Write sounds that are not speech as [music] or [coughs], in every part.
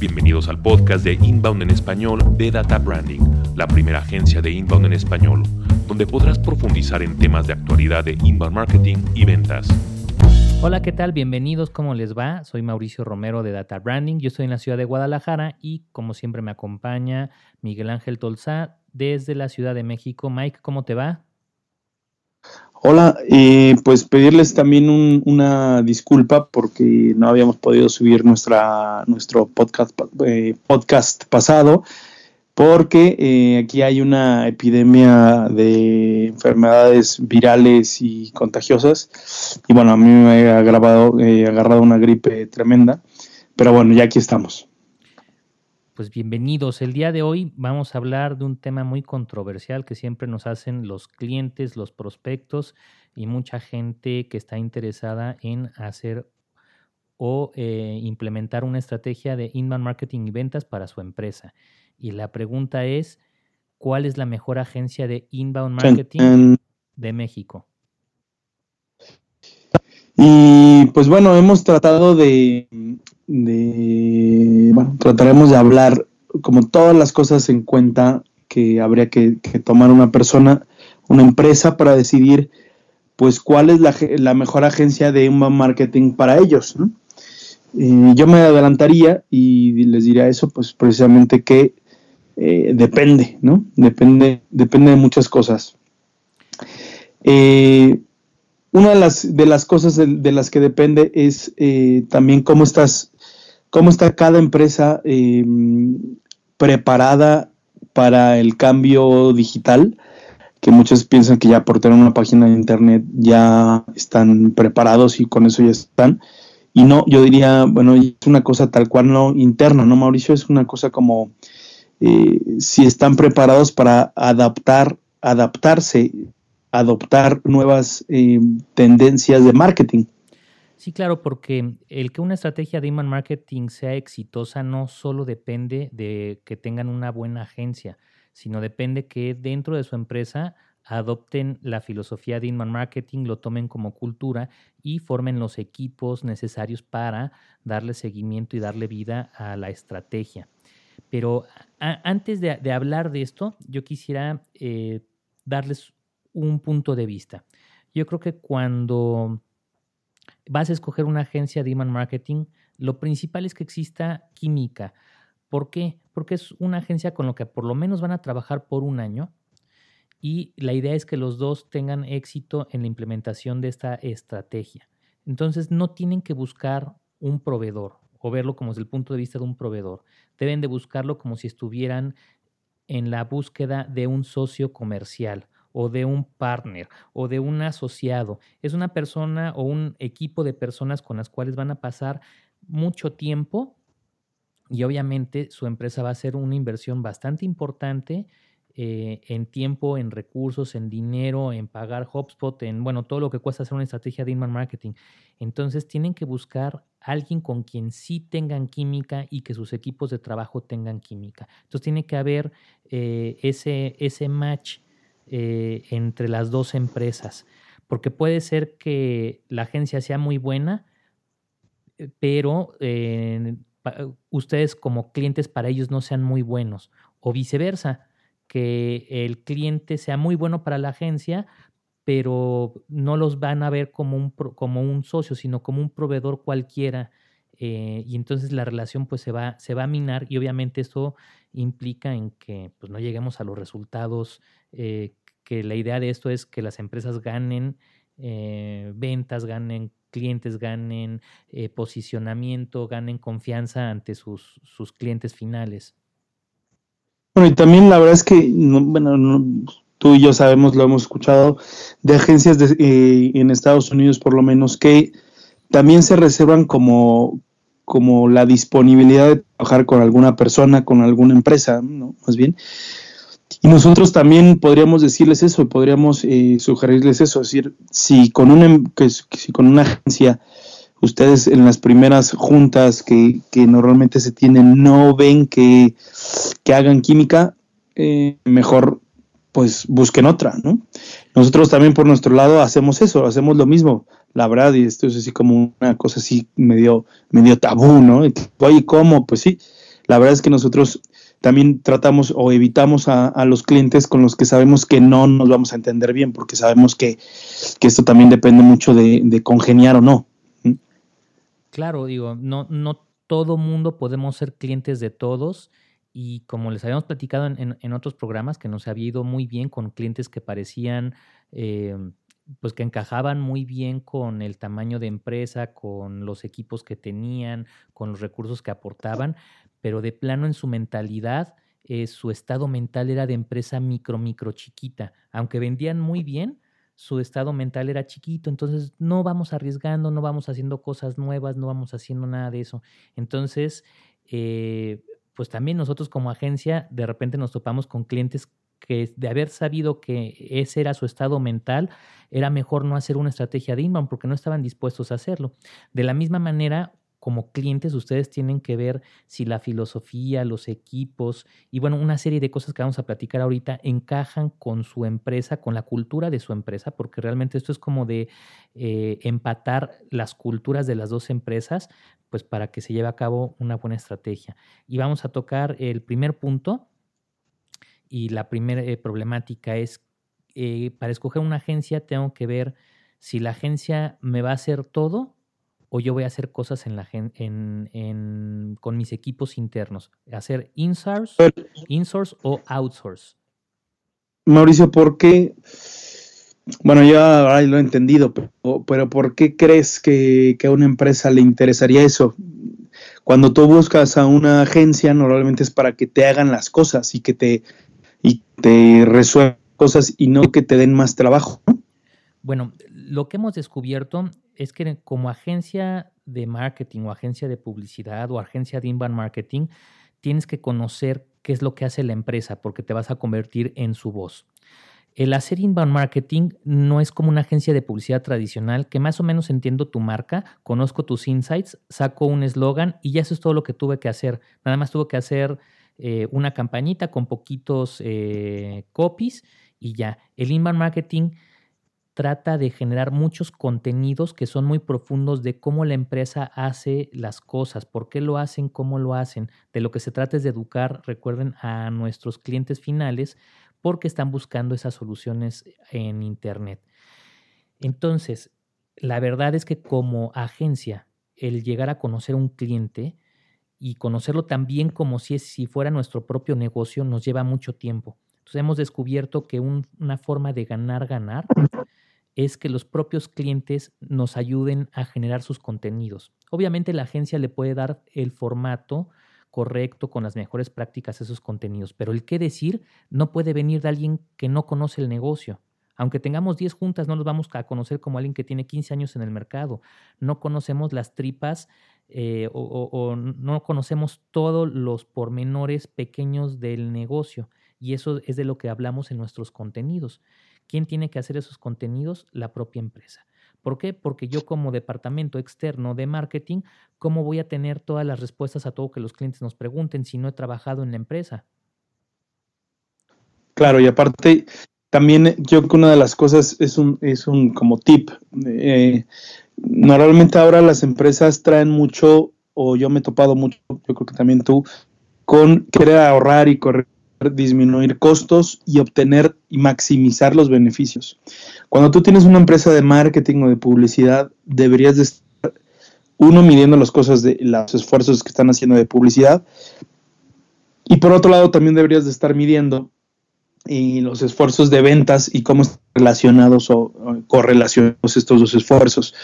Bienvenidos al podcast de Inbound en español de Data Branding, la primera agencia de Inbound en español, donde podrás profundizar en temas de actualidad de inbound marketing y ventas. Hola, ¿qué tal? Bienvenidos, ¿cómo les va? Soy Mauricio Romero de Data Branding, yo estoy en la ciudad de Guadalajara y como siempre me acompaña Miguel Ángel Tolzá desde la Ciudad de México. Mike, ¿cómo te va? Hola, eh, pues pedirles también una disculpa porque no habíamos podido subir nuestra, nuestro podcast, eh, podcast pasado porque eh, aquí hay una epidemia de enfermedades virales y contagiosas. Y bueno, a mí me ha agravado, agarrado una gripe tremenda, pero bueno, ya aquí estamos pues bienvenidos. El día de hoy vamos a hablar de un tema muy controversial que siempre nos hacen los clientes, los prospectos y mucha gente que está interesada en hacer o eh, implementar una estrategia de inbound marketing y ventas para su empresa. Y la pregunta es, ¿cuál es la mejor agencia de inbound marketing de México? Y pues bueno, hemos tratado de, de, bueno, trataremos de hablar como todas las cosas en cuenta que habría que, tomar una persona, una empresa para decidir pues cuál es la, mejor agencia de inbound marketing para ellos. Eh, yo me adelantaría y les diría eso, pues precisamente que eh, depende, ¿no? Depende, depende de muchas cosas. Eh, una de las, de las cosas de, las que depende es también cómo estás cómo está cada empresa em, preparada para el cambio digital, que muchos piensan que ya por tener una página de internet ya están preparados y con eso ya están. Y no, yo diría, bueno, es una cosa tal cual no interna, ¿no, Mauricio? Es una cosa como eh, si están preparados para adaptar, adaptarse, adoptar nuevas em, tendencias de marketing. Sí, claro, porque el que una estrategia de inbound marketing sea exitosa no solo depende de que tengan una buena agencia, sino depende que dentro de su empresa adopten la filosofía de inbound marketing, lo tomen como cultura y formen los equipos necesarios para darle seguimiento y darle vida a la estrategia. Pero antes de, hablar de esto, yo quisiera eh, darles un punto de vista. Yo creo que cuando vas a escoger una agencia de email marketing, lo principal es que exista química. ¿Por qué? Porque es una agencia con la que por lo menos van a trabajar por un año y la idea es que los dos tengan éxito en la implementación de esta estrategia. Entonces no tienen que buscar un proveedor o verlo como desde el punto de vista de un proveedor. Deben de buscarlo como si estuvieran en la búsqueda de un socio comercial o de un partner o de un asociado. Es una persona o un equipo de personas con las cuales van a pasar mucho tiempo y obviamente su empresa va a ser una inversión bastante importante eh, en tiempo, en recursos, en dinero, en pagar HubSpot, en bueno, todo lo que cuesta hacer una estrategia de inbound marketing. Entonces tienen que buscar alguien con quien sí tengan química y que sus equipos de trabajo tengan química. Entonces tiene que haber eh, ese, ese match eh, entre las dos empresas, porque puede ser que la agencia sea muy buena, eh, pero eh, ustedes como clientes para ellos no sean muy buenos, o viceversa, que el cliente sea muy bueno para la agencia, pero no los van a ver como un, como un socio, sino como un proveedor cualquiera. y entonces la relación pues se va, se va a minar y obviamente esto implica en que pues, no lleguemos a los resultados eh, que la idea de esto es que las empresas ganen eh, ventas, ganen clientes, ganen eh, posicionamiento, ganen confianza ante sus, sus, clientes finales. Bueno, y también la verdad es que, bueno, tú y yo sabemos, lo hemos escuchado, de agencias de, en Estados Unidos por lo menos, que también se reservan como, como la disponibilidad de trabajar con alguna persona, con alguna empresa, ¿no? Más bien. Y nosotros también podríamos decirles eso, podríamos eh, sugerirles eso, es decir, si con una, em, que, si con una agencia ustedes en las primeras juntas que, que normalmente se tienen no ven que, que hagan química, eh, mejor pues busquen otra, ¿no? Nosotros también por nuestro lado hacemos eso, hacemos lo mismo, la verdad, y esto es así como una cosa así medio, medio tabú, ¿no? Oye, ¿cómo? Pues sí, La verdad es que nosotros también tratamos o evitamos a, los clientes con los que sabemos que no nos vamos a entender bien, porque sabemos que, esto también depende mucho de, congeniar o no. Claro, digo, no, no todo mundo podemos ser clientes de todos y como les habíamos platicado en, otros programas, que nos había ido muy bien con clientes que parecían, eh, pues que encajaban muy bien con el tamaño de empresa, con los equipos que tenían, con los recursos que aportaban, pero de plano en su mentalidad, eh, su estado mental era de empresa micro, micro chiquita. Aunque vendían muy bien, su estado mental era chiquito, entonces no vamos arriesgando, no vamos haciendo cosas nuevas, no vamos haciendo nada de eso. Entonces, eh, pues también nosotros como agencia de repente nos topamos con clientes que de haber sabido que ese era su estado mental, era mejor no hacer una estrategia de inbound porque no estaban dispuestos a hacerlo. De la misma manera, como clientes ustedes tienen que ver si la filosofía, los equipos y bueno, una serie de cosas que vamos a platicar ahorita encajan con su empresa, con la cultura de su empresa, porque realmente esto es como de eh, empatar las culturas de las dos empresas, pues para que se lleve a cabo una buena estrategia. Y vamos a tocar el primer punto y la primera eh, problemática es, eh, para escoger una agencia tengo que ver si la agencia me va a hacer todo o yo voy a hacer cosas en la, en, con mis equipos internos, hacer insource, insource o outsource. Mauricio, ¿por qué? Bueno, ya lo he entendido, pero, ¿por qué crees que, que, a una empresa le interesaría eso? Cuando tú buscas a una agencia, normalmente es para que te hagan las cosas y que te, y te resuelvan cosas y no que te den más trabajo. Bueno, lo que hemos descubierto es que como agencia de marketing o agencia de publicidad o agencia de inbound marketing, tienes que conocer qué es lo que hace la empresa porque te vas a convertir en su voz. El hacer inbound marketing no es como una agencia de publicidad tradicional que más o menos entiendo tu marca, conozco tus insights, saco un eslogan y ya eso es todo lo que tuve que hacer. Nada más tuve que hacer eh, una campañita con poquitos eh, copies y ya. El inbound marketing trata de generar muchos contenidos que son muy profundos de cómo la empresa hace las cosas, por qué lo hacen, cómo lo hacen. De lo que se trata es de educar, recuerden, a nuestros clientes finales porque están buscando esas soluciones en Internet. Entonces, la verdad es que como agencia, el llegar a conocer a un cliente y conocerlo también como si, si fuera nuestro propio negocio nos lleva mucho tiempo. Entonces hemos descubierto que una forma de ganar, ganar es que los propios clientes nos ayuden a generar sus contenidos. Obviamente la agencia le puede dar el formato correcto con las mejores prácticas a esos contenidos, pero el qué decir no puede venir de alguien que no conoce el negocio. Aunque tengamos 10 juntas, no nos vamos a conocer como alguien que tiene 15 años en el mercado. No conocemos las tripas eh, o, no conocemos todos los pormenores pequeños del negocio. Y eso es de lo que hablamos en nuestros contenidos. ¿Quién tiene que hacer esos contenidos? La propia empresa. ¿Por qué? Porque yo como departamento externo de marketing, ¿cómo voy a tener todas las respuestas a todo que los clientes nos pregunten si no he trabajado en la empresa? Claro, y aparte, también yo creo que una de las cosas es un, es un como tip. Eh, normalmente ahora las empresas traen mucho, o yo me he topado mucho, yo creo que también tú, con querer ahorrar y correr disminuir costos y obtener y maximizar los beneficios. Cuando tú tienes una empresa de marketing o de publicidad, deberías de estar, uno, midiendo las cosas de los esfuerzos que están haciendo de publicidad, y por otro lado también deberías de estar midiendo y los esfuerzos de ventas y cómo están relacionados o, correlacionados estos dos esfuerzos.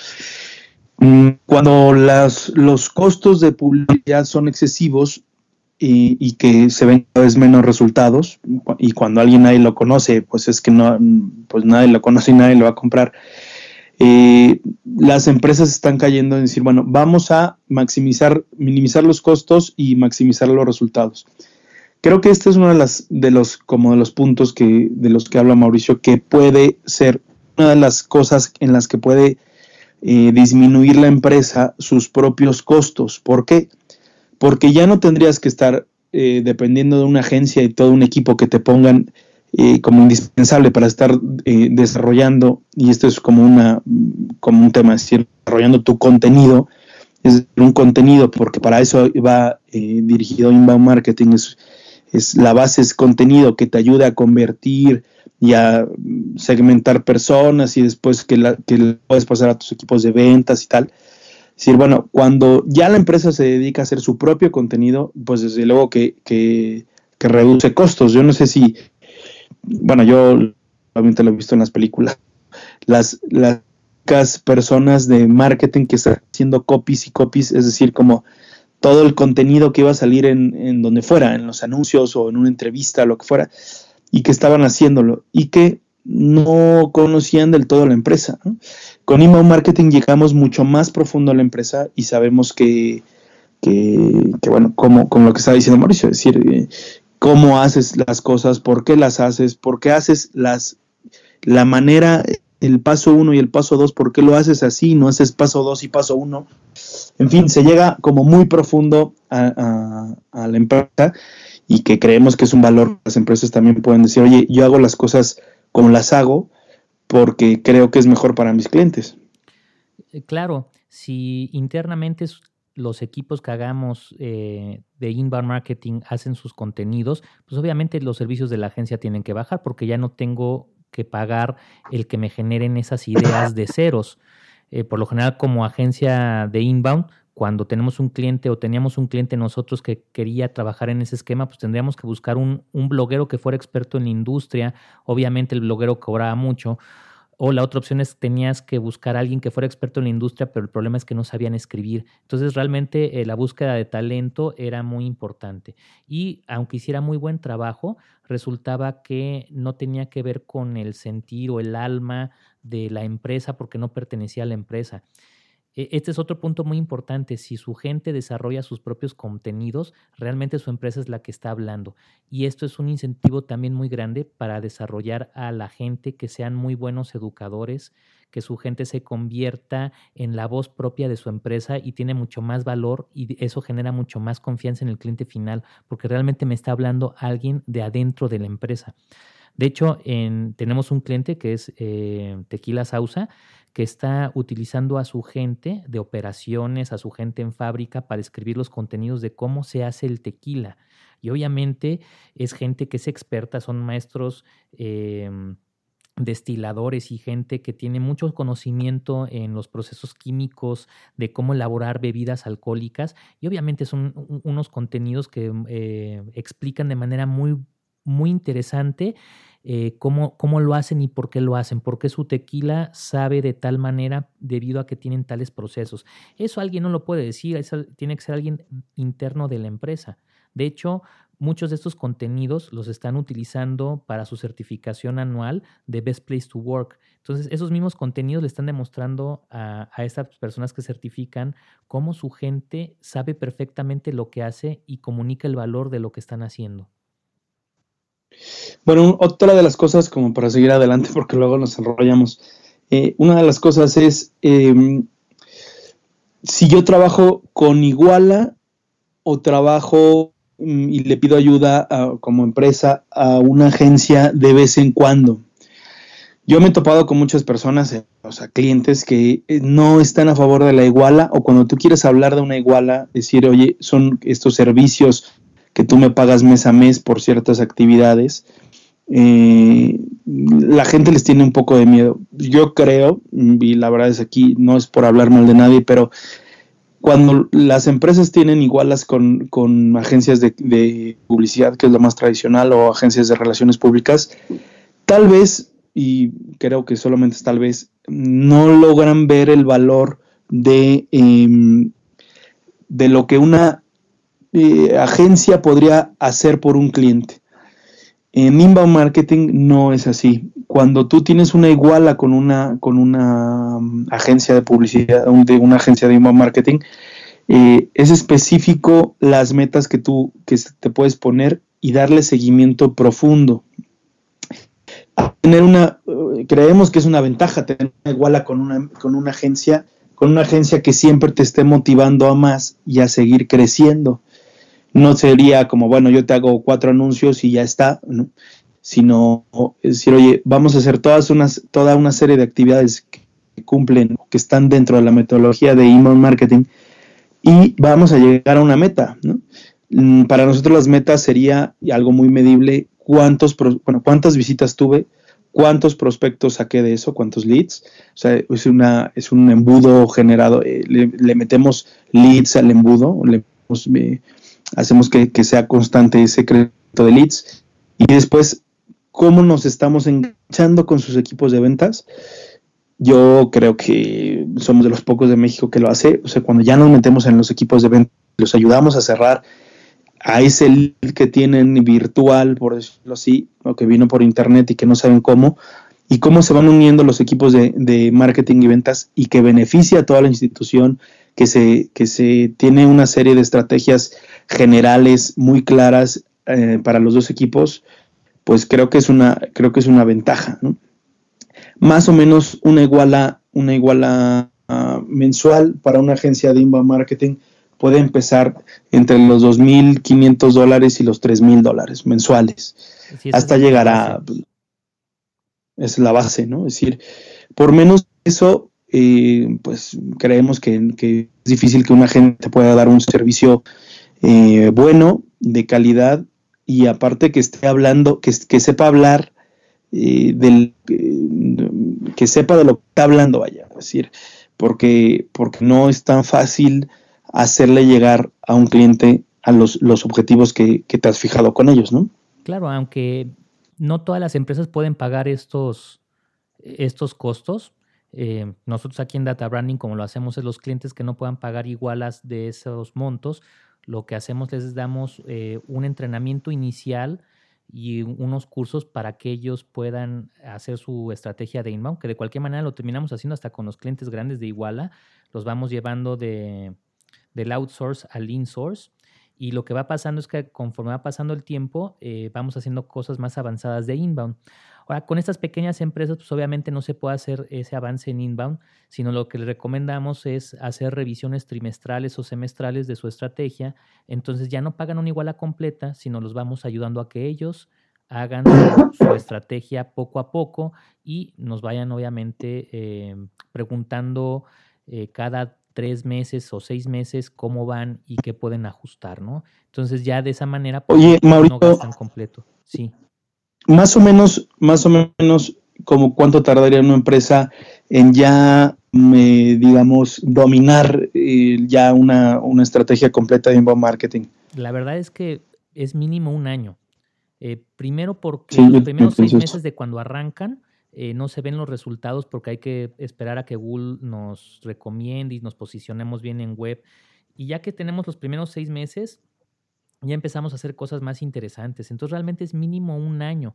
Mm, cuando las, los costos de publicidad son excesivos, y, que se ven cada vez menos resultados y cuando alguien nadie lo conoce, pues es que no, pues nadie lo conoce y nadie lo va a comprar. Eh, las empresas están cayendo en decir, bueno, vamos a maximizar, minimizar los costos y maximizar los resultados. Creo que este es uno de, las, de los, como de los puntos que, de los que habla Mauricio, que puede ser una de las cosas en las que puede eh, disminuir la empresa sus propios costos. ¿Por qué? porque ya no tendrías que estar eh, dependiendo de una agencia y todo un equipo que te pongan eh, como indispensable para estar eh, desarrollando, y esto es como, una, como un tema, es decir, desarrollando tu contenido es un contenido, porque para eso va dirigido inbound marketing, es, es, la base es contenido que te ayude a convertir y a segmentar personas y después que, la, que puedes pasar a tus equipos de ventas y tal. Es decir, bueno, cuando ya la empresa se dedica a hacer su propio contenido, pues desde luego que, que, que reduce costos. Yo no sé si, bueno, yo obviamente lo he visto en las películas, las, las personas de marketing que están haciendo copies y copies, es decir, como todo el contenido que iba a salir en, donde fuera, en los anuncios o en una entrevista, lo que fuera, y que estaban haciéndolo y que no conocían del todo la empresa. Con email marketing llegamos mucho más profundo a la empresa y sabemos que, que, bueno, como, como, lo que estaba diciendo Mauricio, es decir, eh, cómo haces las cosas, por qué las haces, por qué haces las, la manera el paso uno y el paso dos, ¿por qué lo haces así? No haces paso dos y paso uno. En fin, se llega como muy profundo a, la empresa y que creemos que es un valor. Las empresas también pueden decir, oye, yo hago las cosas como las hago porque creo que es mejor para mis clientes. Eh, claro, si internamente los equipos que hagamos eh, de inbound marketing hacen sus contenidos, pues obviamente los servicios de la agencia tienen que bajar porque ya no tengo que pagar el que me generen esas ideas de ceros. Eh, por lo general, como agencia de inbound, cuando tenemos un cliente o teníamos un cliente nosotros que quería trabajar en ese esquema, pues tendríamos que buscar un, un bloguero que fuera experto en la industria. Obviamente el bloguero cobraba mucho o la otra opción es tenías que buscar a alguien que fuera experto en la industria, pero el problema es que no sabían escribir. Entonces realmente eh, la búsqueda de talento era muy importante. Y aunque hiciera muy buen trabajo, resultaba que no tenía que ver con el sentir o el alma de la empresa porque no pertenecía a la empresa. E, este es otro punto muy importante. Si su gente desarrolla sus propios contenidos, realmente su empresa es la que está hablando. Y esto es un incentivo también muy grande para desarrollar a la gente que sean muy buenos educadores, que su gente se convierta en la voz propia de su empresa y tiene mucho más valor y eso genera mucho más confianza en el cliente final, porque realmente me está hablando alguien de adentro de la empresa. De hecho, tenemos un cliente que es eh, Tequila Sausa, que está utilizando a su gente de operaciones, a su gente en fábrica para escribir los contenidos de cómo se hace el tequila. Y obviamente es gente que es experta, son maestros em, destiladores y gente que tiene mucho conocimiento en los procesos químicos de cómo elaborar bebidas alcohólicas y obviamente son unos contenidos que eh, explican de manera muy, muy interesante eh, cómo, cómo, lo hacen y por qué lo hacen, por qué su tequila sabe de tal manera debido a que tienen tales procesos. Eso alguien no lo puede decir, eso tiene que ser alguien interno de la empresa. De hecho, muchos de estos contenidos los están utilizando para su certificación anual de Best Place to Work. Entonces, esos mismos contenidos le están demostrando a, a estas personas que certifican cómo su gente sabe perfectamente lo que hace y comunica el valor de lo que están haciendo. Bueno, otra de las cosas, como para seguir adelante, [laughs] porque luego nos enrollamos, eh, una de las cosas es, em, si yo trabajo con Iguala o trabajo mm, y le pido ayuda como empresa a una agencia de vez en cuando. Yo me he topado con muchas personas, eh, o sea, clientes que eh, no están a favor de la iguala o cuando tú quieres hablar de una iguala, decir, oye, son estos servicios que tú me pagas mes a mes por ciertas actividades, eh, la gente les tiene un poco de miedo. Yo creo, y la verdad es aquí, no es por hablar mal de nadie, pero cuando las empresas tienen igualas con, con agencias de, de, publicidad, que es lo más tradicional, o agencias de relaciones públicas, tal vez, y creo que solamente tal vez, no logran ver el valor de, em, de lo que una eh, agencia podría hacer por un cliente. En inbound marketing no es así. Cuando tú tienes una iguala con una, con una um, agencia de publicidad, de una agencia de inbound marketing, eh, es específico las metas que tú que te puedes poner y darle seguimiento profundo. Tener una, eh, creemos que es una ventaja tener una iguala con una, con una agencia, con una agencia que siempre te esté motivando a más y a seguir creciendo no sería como, bueno, yo te hago cuatro anuncios y ya está, ¿no? sino decir, oye, vamos a hacer todas unas, toda una serie de actividades que cumplen, que están dentro de la metodología de email marketing, y vamos a llegar a una meta. Mm, para nosotros las metas sería algo muy medible, cuántos, bueno, cuántas visitas tuve, cuántos prospectos saqué de eso, cuántos leads. O sea, es, una, es un embudo generado, eh, le, metemos leads al embudo, le, hacemos que, que, sea constante ese crédito de leads y después cómo nos estamos enganchando con sus equipos de ventas. Yo creo que somos de los pocos de México que lo hace. O sea, cuando ya nos metemos en los equipos de ventas, los ayudamos a cerrar a ese lead que tienen virtual, por decirlo así, o que vino por internet y que no saben cómo, y cómo se van uniendo los equipos de, marketing y ventas y que beneficia a toda la institución, que se, que se tiene una serie de estrategias generales muy claras eh, para los dos equipos, pues creo que es una, creo que es una ventaja. Más o menos una iguala, una iguala ah, mensual para una agencia de inbound marketing puede empezar entre los 2.500 dólares y los 3.000 dólares mensuales, hasta llegar a... Es la base, ¿no? Es decir, por menos eso, eh, pues creemos que, es difícil que una gente pueda dar un servicio eh, bueno, de calidad, y aparte que esté hablando, que, que sepa hablar eh, del... que sepa de lo que está hablando, vaya, es decir, porque, porque no es tan fácil hacerle llegar a un cliente a los, los objetivos que, te has fijado con ellos, ¿no? Claro, aunque no todas las empresas pueden pagar estos, estos costos. Eh, nosotros aquí en Data Branding, como lo hacemos, es los clientes que no puedan pagar igualas de esos montos, lo que hacemos les damos eh, un entrenamiento inicial y unos cursos para que ellos puedan hacer su estrategia de inbound, que de cualquier manera lo terminamos haciendo hasta con los clientes grandes de Iguala, los vamos llevando de, del outsource al insource. Y lo que va pasando es que conforme va pasando el tiempo, eh, vamos haciendo cosas más avanzadas de inbound. Ahora, con estas pequeñas empresas, pues obviamente no se puede hacer ese avance en inbound, sino lo que les recomendamos es hacer revisiones trimestrales o semestrales de su estrategia. Entonces ya no pagan una iguala completa, sino los vamos ayudando a que ellos hagan su, [coughs] estrategia poco a poco y nos vayan obviamente eh, preguntando eh, cada tres meses o seis meses cómo van y qué pueden ajustar, ¿no? Entonces ya de esa manera pues, Oye, no gastan completo. Sí. Más o menos, más o menos, como cuánto tardaría una empresa en ya, digamos, dominar eh, ya una, estrategia completa de inbound marketing. La verdad es que es mínimo un año. Eh, primero porque los primeros seis meses de cuando arrancan, eh, no se ven los resultados porque hay que esperar a que Google nos recomiende y nos posicionemos bien en web. Y ya que tenemos los primeros seis meses, ya empezamos a hacer cosas más interesantes. Entonces realmente es mínimo un año.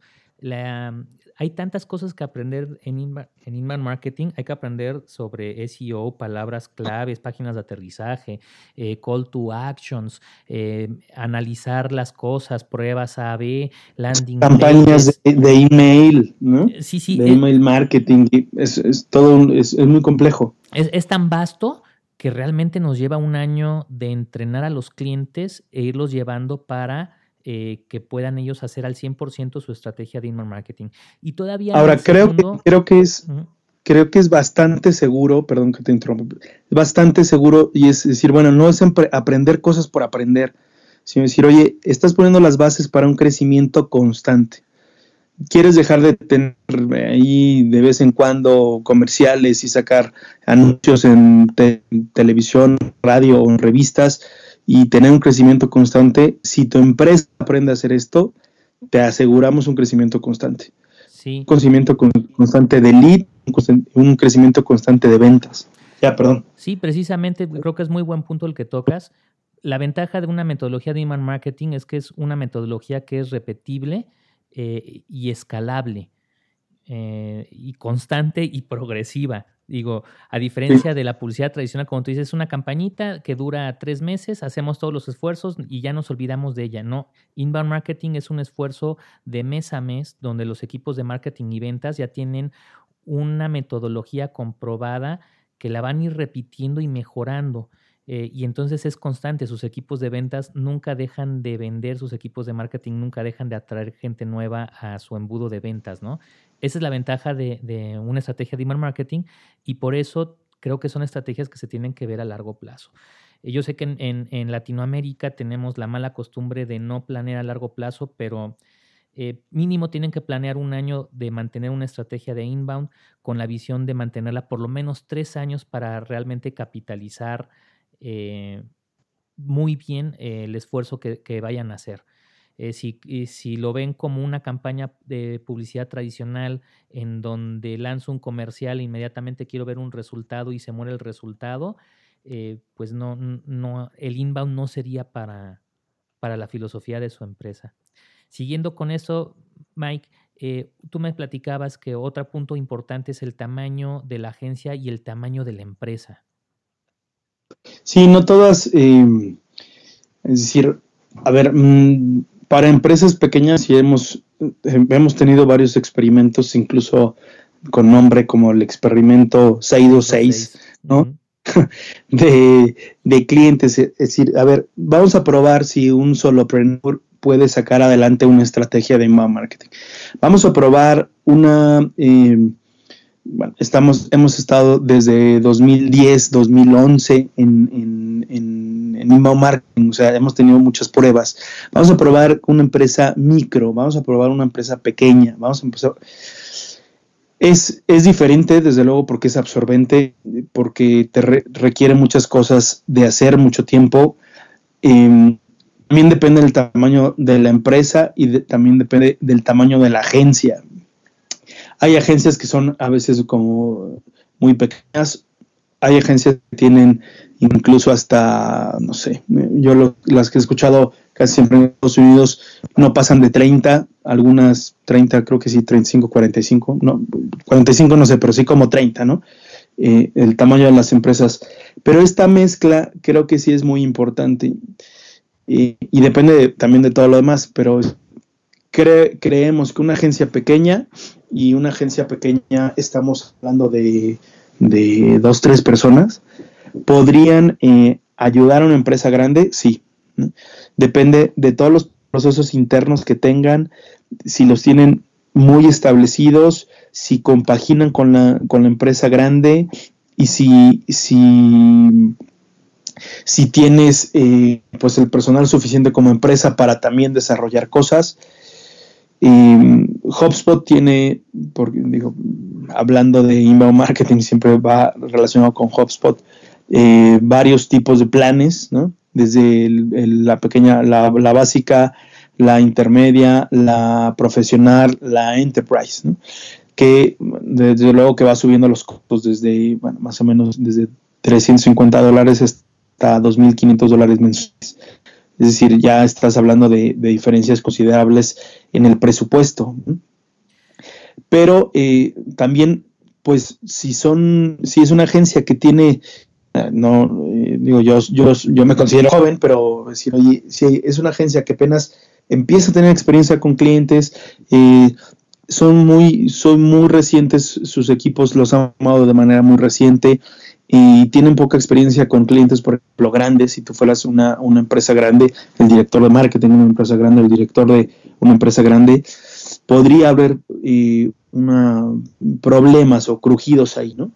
hay tantas cosas que aprender en, inbound, marketing. Hay que aprender sobre SEO, palabras claves, páginas de aterrizaje, eh, call to actions, eh, analizar las cosas, pruebas A-B, landing Campañas de, email, ¿no? Eh, sí, sí. De email marketing. Es, todo, es, es muy complejo. Es, es tan vasto que realmente nos lleva un año de entrenar a los clientes e irlos llevando para eh, que puedan ellos hacer al 100% su estrategia de inbound marketing. Y todavía... Ahora, creo, que, creo que es... Creo que es bastante seguro, perdón que te interrumpa, bastante seguro y es decir, bueno, no es aprender cosas por aprender, sino decir, oye, estás poniendo las bases para un crecimiento constante quieres dejar de tener ahí de vez en cuando comerciales y sacar anuncios en televisión, radio o en revistas y tener un crecimiento constante, si tu empresa aprende a hacer esto, te aseguramos un crecimiento constante. Sí. Un crecimiento constante de lead, un crecimiento constante de ventas. Ya, perdón. Sí, precisamente creo que es muy buen punto el que tocas. La ventaja de una metodología de email marketing es que es una metodología que es repetible, eh, y escalable eh, y constante y progresiva. Digo, a diferencia de la publicidad tradicional, como tú dices, es una campañita que dura tres meses, hacemos todos los esfuerzos y ya nos olvidamos de ella. No, inbound marketing es un esfuerzo de mes a mes donde los equipos de marketing y ventas ya tienen una metodología comprobada que la van a ir repitiendo y mejorando. Eh, y entonces es constante, sus equipos de ventas nunca dejan de vender, sus equipos de marketing nunca dejan de atraer gente nueva a su embudo de ventas, ¿no? Esa es la ventaja de, una estrategia de email marketing y por eso creo que son estrategias que se tienen que ver a largo plazo. Yo sé que en, en, Latinoamérica tenemos la mala costumbre de no planear a largo plazo, pero eh, mínimo tienen que planear un año de mantener una estrategia de inbound con la visión de mantenerla por lo menos tres años para realmente capitalizar eh, muy bien eh, el esfuerzo que, vayan a hacer. si, si, lo ven como una campaña de publicidad tradicional en donde lanzo un comercial inmediatamente quiero ver un resultado y se muere el resultado, pues no, no, el inbound no sería para, para la filosofía de su empresa. Siguiendo con eso, Mike, eh, tú me platicabas que otro punto importante es el tamaño de la agencia y el tamaño de la empresa. Sí, no todas, em, es decir, a ver, mm, para empresas pequeñas y hemos, em, hemos tenido varios experimentos, incluso con nombre como el experimento 626, ¿no? [laughs] de, de, clientes, es decir, a ver, vamos a probar si un solopreneur puede sacar adelante una estrategia de inbound marketing. Vamos a probar una, eh, bueno, estamos, hemos estado desde 2010, 2011 en, en, en, en, inbound marketing, o sea, hemos tenido muchas pruebas. Vamos a probar una empresa micro, vamos a probar una empresa pequeña, vamos a empezar. Es, es diferente, desde luego, porque es absorbente, porque te requiere muchas cosas de hacer, mucho tiempo. Eh, también depende del tamaño de la empresa y también depende del tamaño de la agencia. Hay agencias que son a veces como muy pequeñas, hay agencias que tienen incluso hasta, no sé, yo las que he escuchado casi siempre en Estados Unidos no pasan de 30, algunas 30, creo que sí, 35, 45, no, 45 no sé, pero sí como 30, ¿no? Eh, el tamaño de las empresas. Pero esta mezcla creo que sí es muy importante y, depende también de todo lo demás, pero creemos que una agencia pequeña y una agencia pequeña, estamos hablando de, de dos, tres personas, podrían eh, ayudar a una empresa grande, sí. Depende de todos los procesos internos que tengan, si los tienen muy establecidos, si compaginan con la, con la empresa grande y si, si si tienes eh, pues el personal suficiente como empresa para también desarrollar cosas. HubSpot tiene, porque, digo, hablando de inbound marketing, siempre va relacionado con HubSpot, eh, varios tipos de planes, ¿no? Desde la pequeña, la, básica, la intermedia, la profesional, la enterprise, ¿no? que desde luego que va subiendo los costos desde, bueno, más o menos desde 350 dólares hasta 2.500 dólares mensuales. Es decir, ya estás hablando de, diferencias considerables en el presupuesto. Pero eh, también, pues, si son, si es una agencia que tiene, eh, no, eh, digo, yo, yo, yo me considero joven, pero si, es una agencia que apenas empieza a tener experiencia con clientes, son muy, son muy recientes sus equipos, los han tomado de manera muy reciente y tienen poca experiencia con clientes, por ejemplo, grandes. Si tú fueras una, empresa grande, el director de marketing de una empresa grande, el director de una empresa grande, podría haber una, problemas o crujidos ahí, ¿no?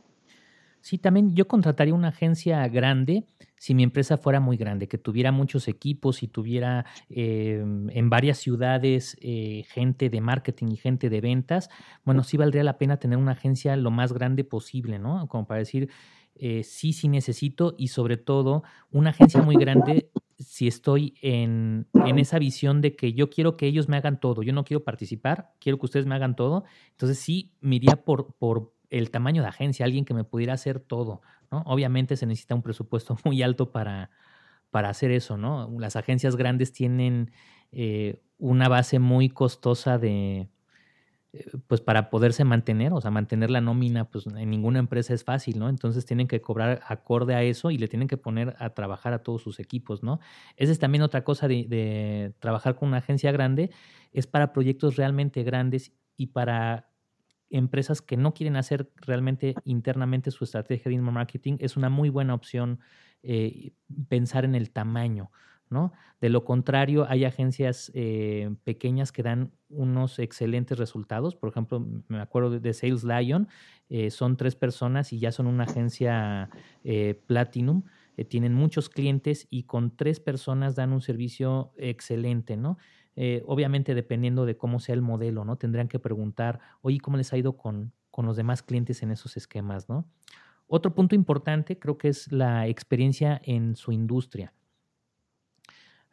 Sí, también yo contrataría una agencia grande si mi empresa fuera muy grande, que tuviera muchos equipos y tuviera eh, en varias ciudades eh, gente de marketing y gente de ventas, bueno, sí valdría la pena tener una agencia lo más grande posible, ¿no? Como para decir, eh, sí, sí necesito y sobre todo una agencia muy grande si estoy en, en, esa visión de que yo quiero que ellos me hagan todo, yo no quiero participar, quiero que ustedes me hagan todo, entonces sí me por, por el tamaño de agencia, alguien que me pudiera hacer todo. Obviamente se necesita un presupuesto muy alto para, para hacer eso, ¿no? Las agencias grandes tienen eh, una base muy costosa de, pues para poderse mantener, o sea, mantener la nómina, pues en ninguna empresa es fácil, ¿no? Entonces tienen que cobrar acorde a eso y le tienen que poner a trabajar a todos sus equipos, ¿no? Esa es también otra cosa de, trabajar con una agencia grande, es para proyectos realmente grandes y para empresas que no quieren hacer realmente internamente su estrategia de marketing, es una muy buena opción eh, pensar en el tamaño. De lo contrario, hay agencias eh, pequeñas que dan unos excelentes resultados. Por ejemplo, me acuerdo de Sales Lion, eh, son tres personas y ya son una agencia eh, Platinum. tienen muchos clientes y con tres personas dan un servicio excelente, ¿no? Obviamente dependiendo de cómo sea el modelo, ¿no? Tendrían que preguntar, oye, ¿cómo les ha ido con, con los demás clientes en esos esquemas, ¿no? Otro punto importante creo que es la experiencia en su industria.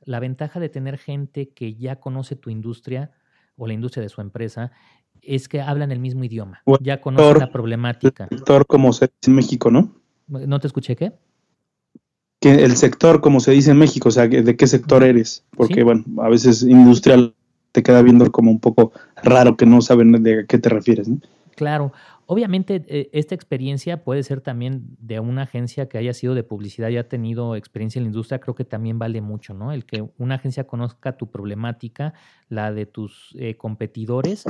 La ventaja de tener gente que ya conoce tu industria o la industria de su empresa es que hablan el mismo idioma, ya conocen la problemática. El sector como se dice en México, ¿no? ¿No te escuché qué? Que el sector como se dice en México, o sea, ¿de qué sector eres? Porque, bueno, a veces industrial te queda viendo como un poco raro que no saben de qué te refieres, ¿no? Claro, Obviamente, eh, esta experiencia puede ser también de una agencia que haya sido de publicidad y ha tenido experiencia en la industria, creo que también vale mucho, ¿no? El que una agencia conozca tu problemática, la de tus eh, competidores,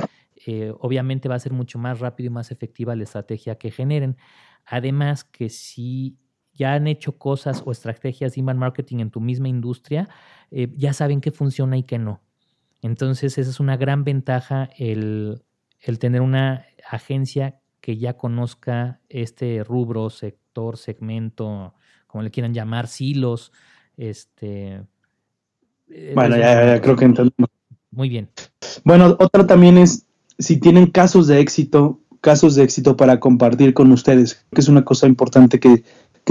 eh, obviamente va a ser mucho más rápido y más efectiva la estrategia que generen. Además, que si ya han hecho cosas o estrategias de inbound marketing en tu misma industria, ya saben qué funciona y qué no. Entonces, esa es una gran ventaja el, el tener una agencia que ya conozca este rubro, sector, segmento, como le quieran llamar, silos, este... Eh, bueno, ya, creo que entendemos. Muy bien. Bueno, otra también es si tienen casos de éxito, casos de éxito para compartir con ustedes, que es una cosa importante que,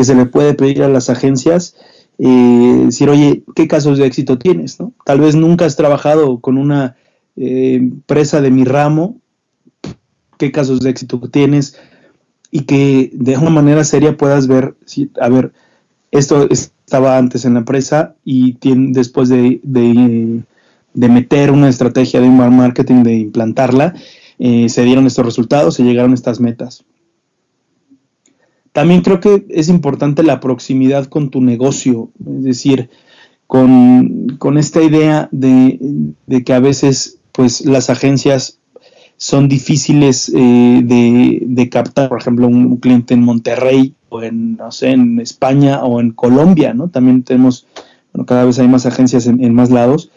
se le puede pedir a las agencias, eh, decir, oye, ¿qué casos de éxito tienes? ¿no? Tal vez nunca has trabajado con una eh, empresa de mi ramo, qué casos de éxito tienes y que de una manera seria puedas ver, si, a ver, esto estaba antes en la empresa y después de, meter una estrategia de inbound marketing, de implantarla, eh, se dieron estos resultados, se llegaron estas metas. También creo que es importante la proximidad con tu negocio, es decir, con, esta idea de, de, que a veces pues las agencias son difíciles eh, de, captar, por ejemplo, un, cliente en Monterrey o en, no sé, en España o en Colombia, ¿no? También tenemos, bueno, cada vez hay más agencias en, más lados.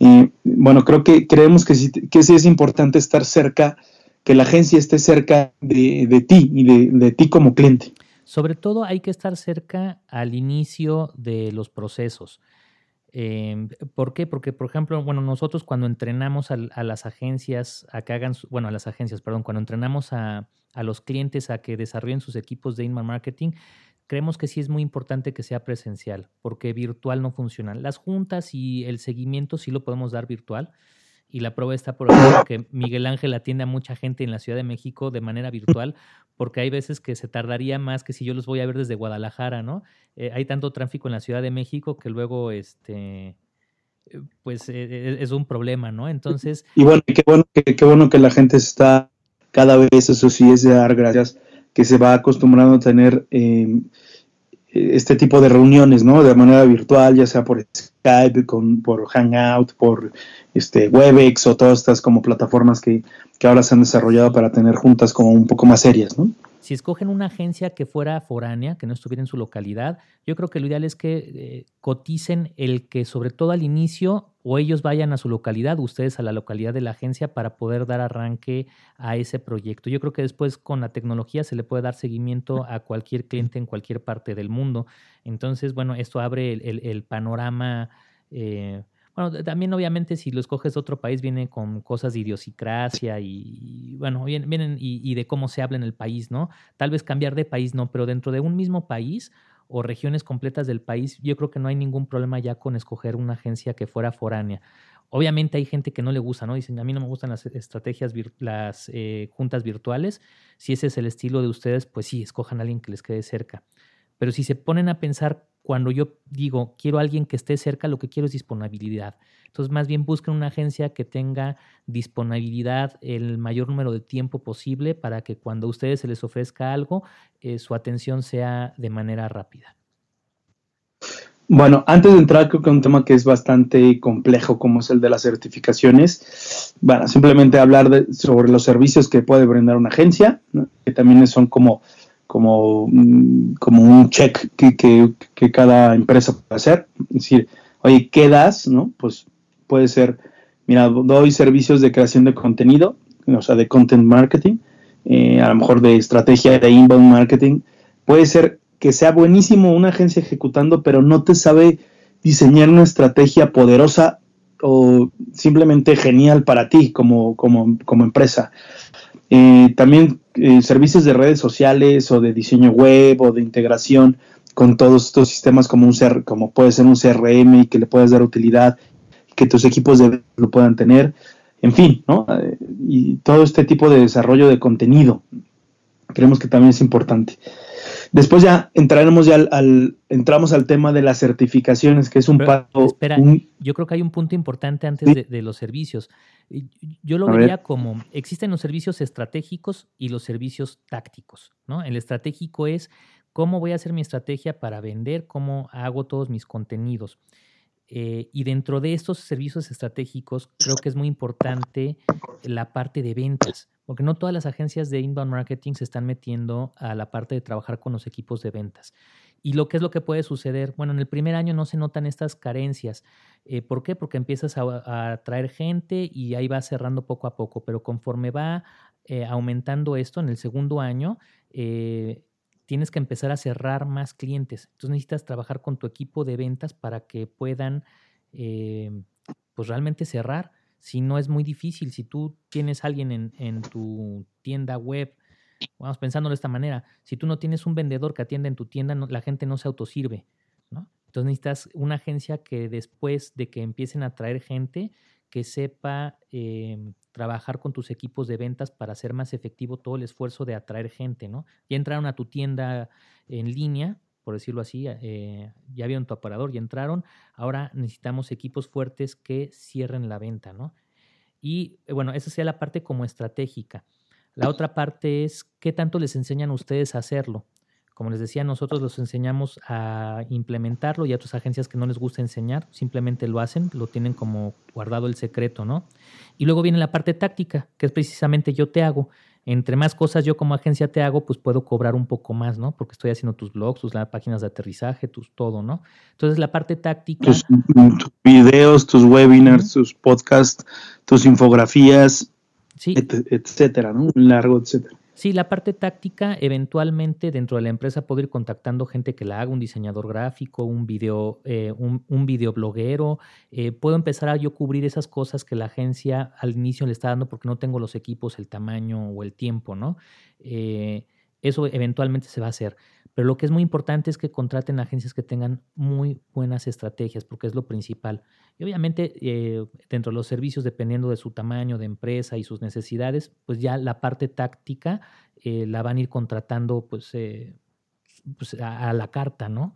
Y bueno, creo que creemos que sí, que sí es importante estar cerca, que la agencia esté cerca de, ti y de, de ti como cliente. Sobre todo hay que estar cerca al inicio de los procesos. Eh, ¿Por qué? Porque, por ejemplo, bueno, nosotros cuando entrenamos a, las agencias a que hagan, bueno, a las agencias, perdón, cuando entrenamos a, los clientes a que desarrollen sus equipos de inbound marketing, creemos que sí es muy importante que sea presencial, porque virtual no funciona. Las juntas y el seguimiento sí lo podemos dar virtual, y la prueba está por que Miguel Ángel atiende a mucha gente en la Ciudad de México de manera virtual, porque hay veces que se tardaría más que si yo los voy a ver desde Guadalajara, ¿no? Eh, hay tanto tráfico en la Ciudad de México que luego, este, eh, pues eh, es un problema, ¿no? Entonces... Y bueno, qué bueno que, qué bueno que la gente está cada vez, eso sí es de dar gracias, que se va acostumbrando a tener este tipo de reuniones, ¿no? De manera virtual, ya sea por Skype, con, por Hangout, por este, Webex o todas estas como plataformas que, ahora se han desarrollado para tener juntas como un poco más serias, ¿no? Si escogen una agencia que fuera foránea, que no estuviera en su localidad, yo creo que lo ideal es que eh, coticen el que sobre todo al inicio o ellos vayan a su localidad, ustedes a la localidad de la agencia para poder dar arranque a ese proyecto. Yo creo que después con la tecnología se le puede dar seguimiento a cualquier cliente en cualquier parte del mundo. Entonces, bueno, esto abre el, panorama. Eh, bueno, también obviamente si lo escoges de otro país viene con cosas de idiosincrasia y, bueno, vienen, y, de cómo se habla en el país, ¿no? Tal vez cambiar de país no, pero dentro de un mismo país o regiones completas del país, yo creo que no hay ningún problema ya con escoger una agencia que fuera foránea. Obviamente hay gente que no le gusta, ¿no? Dicen, a mí no me gustan las estrategias, las eh, juntas virtuales. Si ese es el estilo de ustedes, pues sí, escojan a alguien que les quede cerca. Pero si se ponen a pensar cuando yo digo quiero a alguien que esté cerca, lo que quiero es disponibilidad. Entonces, más bien busquen una agencia que tenga disponibilidad el mayor número de tiempo posible para que cuando a ustedes se les ofrezca algo, eh, su atención sea de manera rápida. Bueno, antes de entrar, creo que un tema que es bastante complejo, como es el de las certificaciones. Bueno, simplemente hablar sobre los servicios que puede brindar una agencia, que también son como como, mm, como un check que, que, cada empresa puede hacer. Es decir, oye, ¿qué das? ¿No? Pues puede ser, mira, doy servicios de creación de contenido, o sea, de content marketing, eh, a lo mejor de estrategia de inbound marketing. Puede ser que sea buenísimo una agencia ejecutando, pero no te sabe diseñar una estrategia poderosa o simplemente genial para ti como, como, como empresa. Eh, también eh, servicios de redes sociales o de diseño web o de integración con todos estos sistemas como un como puede ser un CRM y que le puedas dar utilidad, que tus equipos de, lo puedan tener, en fin, ¿no? Eh, y todo este tipo de desarrollo de contenido, creemos que también es importante. Después ya entraremos ya al, entramos al tema de las certificaciones, que es un paso. Espera, yo creo que hay un punto importante antes de, los servicios. Yo lo vería como existen los servicios estratégicos y los servicios tácticos, ¿no? El estratégico es cómo voy a hacer mi estrategia para vender, cómo hago todos mis contenidos. Eh, y dentro de estos servicios estratégicos, creo que es muy importante la parte de ventas, porque no todas las agencias de inbound marketing se están metiendo a la parte de trabajar con los equipos de ventas. ¿Y lo que es lo que puede suceder? Bueno, en el primer año no se notan estas carencias. Eh, ¿Por qué? Porque empiezas a, traer gente y ahí va cerrando poco a poco, pero conforme va eh, aumentando esto en el segundo año, tienes que empezar a cerrar más clientes. Entonces necesitas trabajar con tu equipo de ventas para que puedan eh, pues realmente cerrar. Si no es muy difícil, si tú tienes alguien en, tu tienda web, vamos pensándolo de esta manera, si tú no tienes un vendedor que atienda en tu tienda, la gente no se autosirve. ¿no? Entonces necesitas una agencia que después de que empiecen a traer gente, que sepa eh, trabajar con tus equipos de ventas para hacer más efectivo todo el esfuerzo de atraer gente, ¿no? Ya entraron a tu tienda en línea, por decirlo así, eh, ya vieron tu aparador, ya entraron, ahora necesitamos equipos fuertes que cierren la venta, ¿no? Y eh, bueno, esa sería la parte como estratégica. La otra parte es qué tanto les enseñan a ustedes a hacerlo. Como les decía, nosotros los enseñamos a implementarlo y a otras agencias que no les gusta enseñar, simplemente lo hacen, lo tienen como guardado el secreto, ¿no? Y luego viene la parte táctica, que es precisamente yo te hago. Entre más cosas yo como agencia te hago, pues puedo cobrar un poco más, ¿no? Porque estoy haciendo tus blogs, tus páginas de aterrizaje, tus todo, ¿no? Entonces la parte táctica... Tus, videos, tus webinars, tus podcasts, tus infografías, etcétera, ¿no? Un largo, etcétera. Sí, la parte táctica, eventualmente dentro de la empresa puedo ir contactando gente que la haga, un diseñador gráfico, un video, eh, un, un, videobloguero. Eh, puedo empezar a yo cubrir esas cosas que la agencia al inicio le está dando porque no tengo los equipos, el tamaño o el tiempo, ¿no? Eh, eso eventualmente se va a hacer. Pero lo que es muy importante es que contraten agencias que tengan muy buenas estrategias, porque es lo principal. Y obviamente, eh, dentro de los servicios, dependiendo de su tamaño de empresa y sus necesidades, pues ya la parte táctica eh, la van a ir contratando pues, eh, pues a, la carta, ¿no?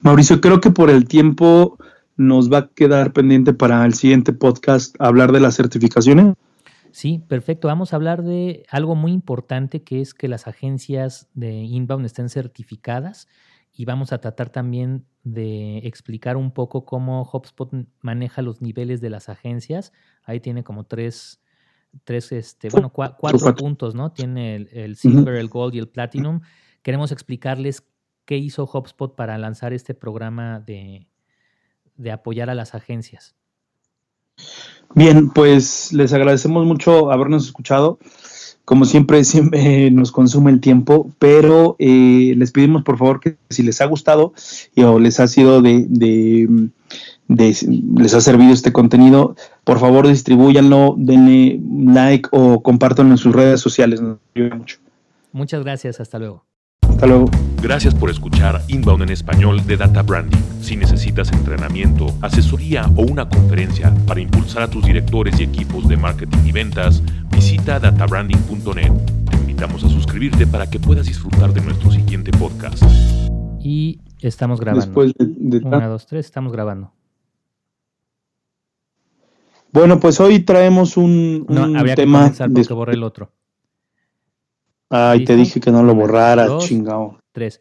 Mauricio, creo que por el tiempo nos va a quedar pendiente para el siguiente podcast hablar de las certificaciones. Sí, perfecto. Vamos a hablar de algo muy importante que es que las agencias de inbound estén certificadas y vamos a tratar también de explicar un poco cómo HubSpot maneja los niveles de las agencias. Ahí tiene como tres, tres este, bueno, cuatro puntos, ¿no? Tiene el, Silver, el Gold y el Platinum. Queremos explicarles qué hizo HubSpot para lanzar este programa de, de apoyar a las agencias. Bien, pues les agradecemos mucho habernos escuchado como siempre, [laughs] siempre nos consume el tiempo, pero eh, les pedimos por favor que si les ha gustado o les ha sido de, les ha servido este contenido, por favor distribúyanlo, denle like o compártanlo en sus redes sociales. Nos ayuda mucho. Muchas gracias, hasta luego. Hasta luego. Gracias por escuchar Inbound en español de Data Branding. Si necesitas entrenamiento, asesoría o una conferencia para impulsar a tus directores y equipos de marketing y ventas, visita databranding.net. Te invitamos a suscribirte para que puedas disfrutar de nuestro siguiente podcast. Y estamos grabando. Después de, Una, dos, tres, estamos grabando. Bueno, pues hoy traemos un, no, habría tema. Que comenzar porque borré el otro. Ay, te dije que no lo borrara, chingado. Tres.